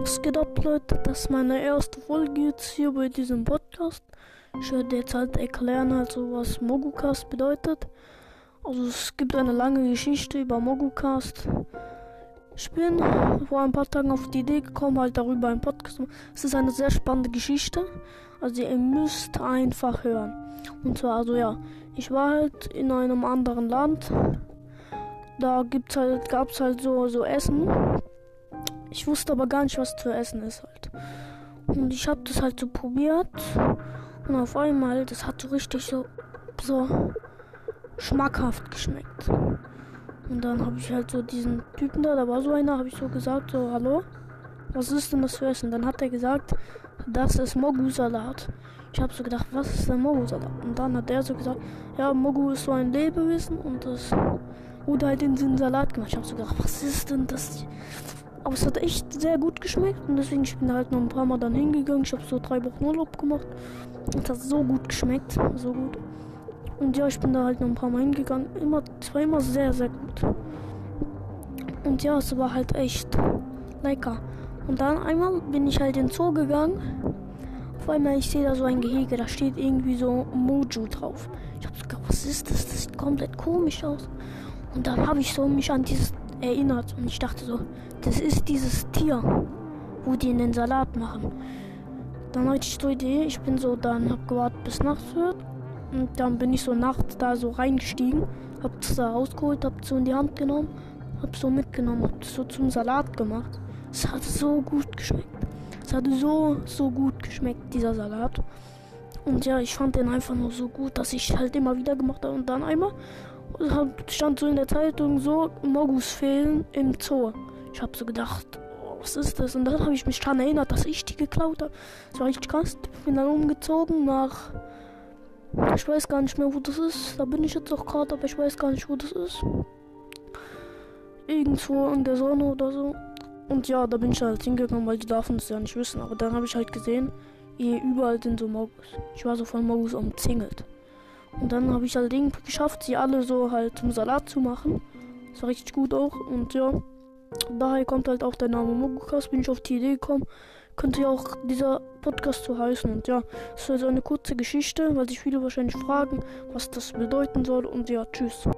Was geht ab, Leute? Das ist meine erste Folge jetzt hier bei diesem Podcast. Ich werde jetzt halt erklären, also was Mogucast bedeutet. Also es gibt eine lange Geschichte über Mogucast. Ich bin vor ein paar Tagen auf die Idee gekommen, halt darüber einen Podcast zu machen. Es ist eine sehr spannende Geschichte. Also ihr müsst einfach hören. Und zwar, also ja, ich war halt in einem anderen Land. Da gibt's halt, gab's halt so, so Essen. Ich wusste aber gar nicht, was zu essen ist halt. Und ich habe das halt so probiert. Und auf einmal, das hat so richtig so, so schmackhaft geschmeckt. Und dann habe ich halt so diesen Typen da, da war so einer, habe ich so gesagt, so, hallo, was ist denn das für Essen? Dann hat er gesagt, das ist Mogu-Salat. Ich habe so gedacht, was ist denn Mogu-Salat? Und dann hat er so gesagt, ja, Mogu ist so ein Lebewesen und das wurde halt in den Salat gemacht. Ich habe so gedacht, was ist denn das? Aber es hat echt sehr gut geschmeckt und deswegen ich bin halt noch ein paar Mal dann hingegangen. Ich habe so drei Wochen Urlaub gemacht. Es hat so gut geschmeckt, so gut. Und ja, ich bin da halt noch ein paar Mal hingegangen. Immer, immer sehr, sehr gut. Und ja, es war halt echt lecker. Und dann einmal bin ich halt in den Zoo gegangen. Auf einmal, ich sehe da so ein Gehege, da steht irgendwie so Mojo drauf. Ich habe so gedacht, was ist das? Das sieht komplett komisch aus. Und dann habe ich so mich an dieses erinnert und ich dachte so, das ist dieses Tier, wo die in den Salat machen. Dann hatte ich so Idee, ich bin so dann, hab gewartet bis nachts wird und dann bin ich so nachts da so reingestiegen, hab das da rausgeholt, hab so in die Hand genommen, hab so mitgenommen, hab das so zum Salat gemacht. Es hat so gut geschmeckt. Es hat so, so gut geschmeckt, dieser Salat. Und ja, ich fand den einfach nur so gut, dass ich halt immer wieder gemacht habe. Und dann einmal stand so in der Zeitung so, Mogus fehlen im Zoo. Ich habe so gedacht, oh, was ist das? Und dann habe ich mich daran erinnert, dass ich die geklaut habe. Das war richtig krass. Ich bin dann umgezogen nach. Ich weiß gar nicht mehr, wo das ist. Da bin ich jetzt auch gerade, aber ich weiß gar nicht, wo das ist. Irgendwo in der Sonne oder so. Und ja, da bin ich halt hingegangen, weil die davon es ja nicht wissen. Aber dann habe ich halt gesehen, hier überall sind so Mogus. Ich war so von Mogus umzingelt. Und dann habe ich halt irgendwie geschafft, sie alle so halt zum Salat zu machen. Das war richtig gut auch. Und ja, daher kommt halt auch der Name Mogukas. Bin ich auf die Idee gekommen. Könnte ja auch dieser Podcast so heißen. Und ja, es ist also eine kurze Geschichte, weil sich viele wahrscheinlich fragen, was das bedeuten soll. Und ja, tschüss.